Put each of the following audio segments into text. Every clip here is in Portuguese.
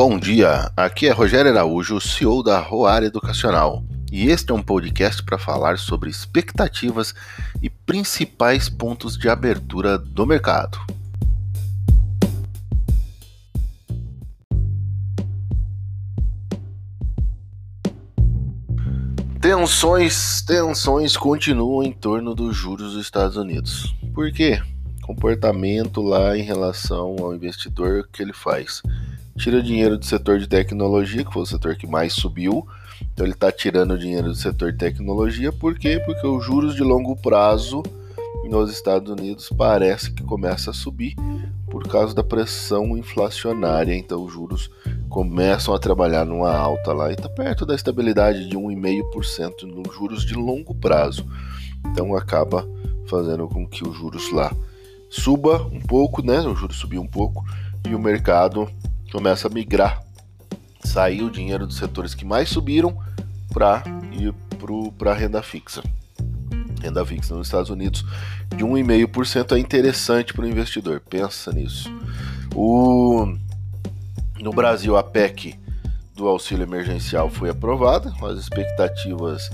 Bom dia, aqui é Rogério Araújo, CEO da Roar Educacional, e este é um podcast para falar sobre expectativas e principais pontos de abertura do mercado. Tensões, tensões continuam em torno dos juros dos Estados Unidos. Por quê? Comportamento lá em relação ao investidor que ele faz tira dinheiro do setor de tecnologia, que foi o setor que mais subiu. Então ele está tirando dinheiro do setor de tecnologia, por quê? Porque os juros de longo prazo nos Estados Unidos parece que começa a subir por causa da pressão inflacionária. Então os juros começam a trabalhar numa alta lá e está perto da estabilidade de 1,5% nos juros de longo prazo. Então acaba fazendo com que os juros lá suba um pouco, né? O juros subiu um pouco e o mercado começa a migrar, sair o dinheiro dos setores que mais subiram para ir para a renda fixa. Renda fixa nos Estados Unidos de 1,5% é interessante para o investidor. Pensa nisso. O, no Brasil, a PEC do auxílio emergencial foi aprovada, as expectativas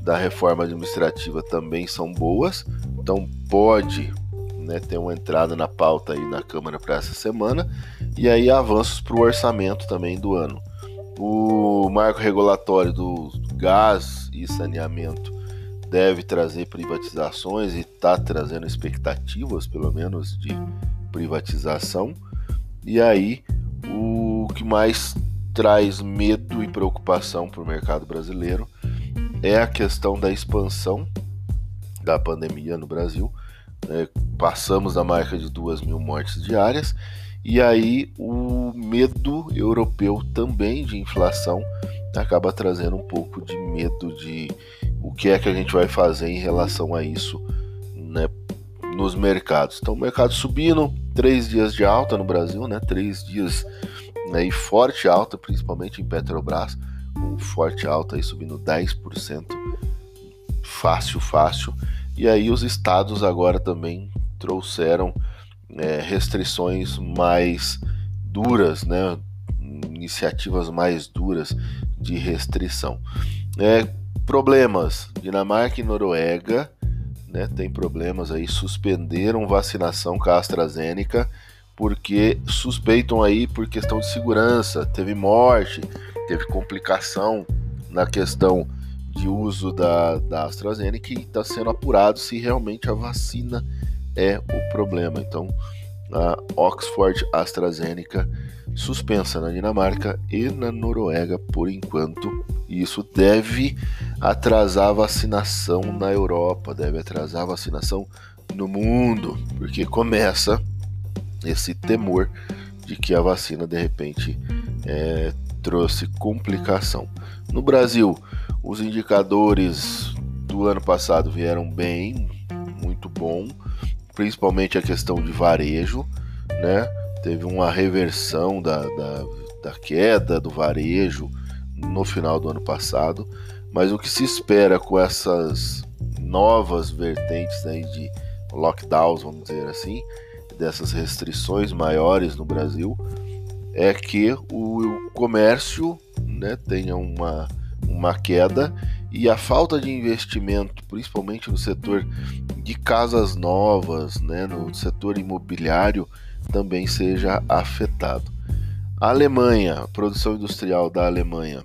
da reforma administrativa também são boas, então pode né, ter uma entrada na pauta aí na Câmara para essa semana, e aí avanços para o orçamento também do ano. O marco regulatório do gás e saneamento deve trazer privatizações e está trazendo expectativas, pelo menos, de privatização. E aí, o que mais traz medo e preocupação para o mercado brasileiro é a questão da expansão da pandemia no Brasil né, passamos da marca de duas mil mortes diárias, e aí o medo europeu também de inflação acaba trazendo um pouco de medo de o que é que a gente vai fazer em relação a isso né, nos mercados. Então, o mercado subindo, três dias de alta no Brasil, né, três dias né, e forte alta, principalmente em Petrobras, um forte alta aí subindo 10%, fácil, fácil. E aí os estados agora também trouxeram é, restrições mais duras, né? iniciativas mais duras de restrição. É, problemas: Dinamarca e Noruega né, tem problemas aí, suspenderam vacinação com a AstraZeneca porque suspeitam aí por questão de segurança, teve morte, teve complicação na questão de uso da, da AstraZeneca e está sendo apurado se realmente a vacina é o problema. Então, a Oxford AstraZeneca suspensa na Dinamarca e na Noruega por enquanto. Isso deve atrasar a vacinação na Europa, deve atrasar a vacinação no mundo, porque começa esse temor de que a vacina de repente é, trouxe complicação. No Brasil, os indicadores do ano passado vieram bem, muito bom, principalmente a questão de varejo, né? Teve uma reversão da, da, da queda do varejo no final do ano passado, mas o que se espera com essas novas vertentes aí de lockdowns, vamos dizer assim, dessas restrições maiores no Brasil, é que o comércio né, tenha uma uma queda e a falta de investimento, principalmente no setor de casas novas, né, no setor imobiliário, também seja afetado. A Alemanha, a produção industrial da Alemanha,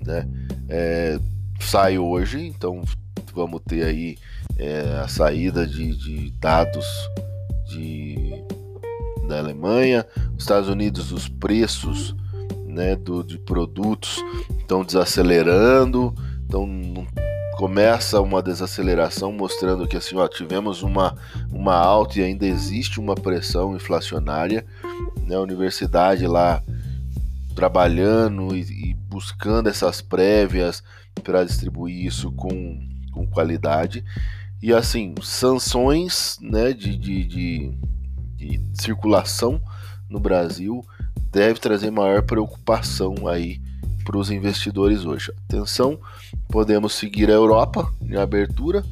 né, é, sai hoje, então vamos ter aí é, a saída de, de dados de, da Alemanha, os Estados Unidos, os preços né, do, de produtos estão desacelerando, então começa uma desaceleração mostrando que assim, ó, tivemos uma, uma alta e ainda existe uma pressão inflacionária, né, a universidade lá trabalhando e, e buscando essas prévias para distribuir isso com, com qualidade e assim sanções né, de, de, de, de circulação no Brasil deve trazer maior preocupação aí para os investidores hoje. Atenção, podemos seguir a Europa em abertura,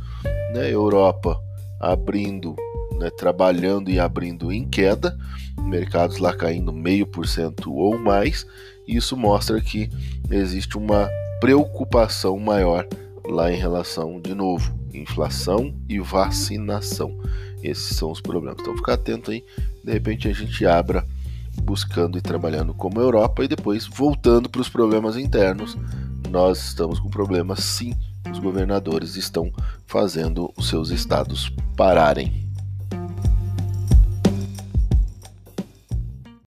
né? Europa abrindo né, trabalhando e abrindo em queda, mercados lá caindo meio por cento ou mais. Isso mostra que existe uma preocupação maior lá em relação, de novo, inflação e vacinação. Esses são os problemas. Então, ficar atento aí. De repente, a gente abra buscando e trabalhando como Europa e depois voltando para os problemas internos. Nós estamos com problemas, sim. Os governadores estão fazendo os seus estados pararem.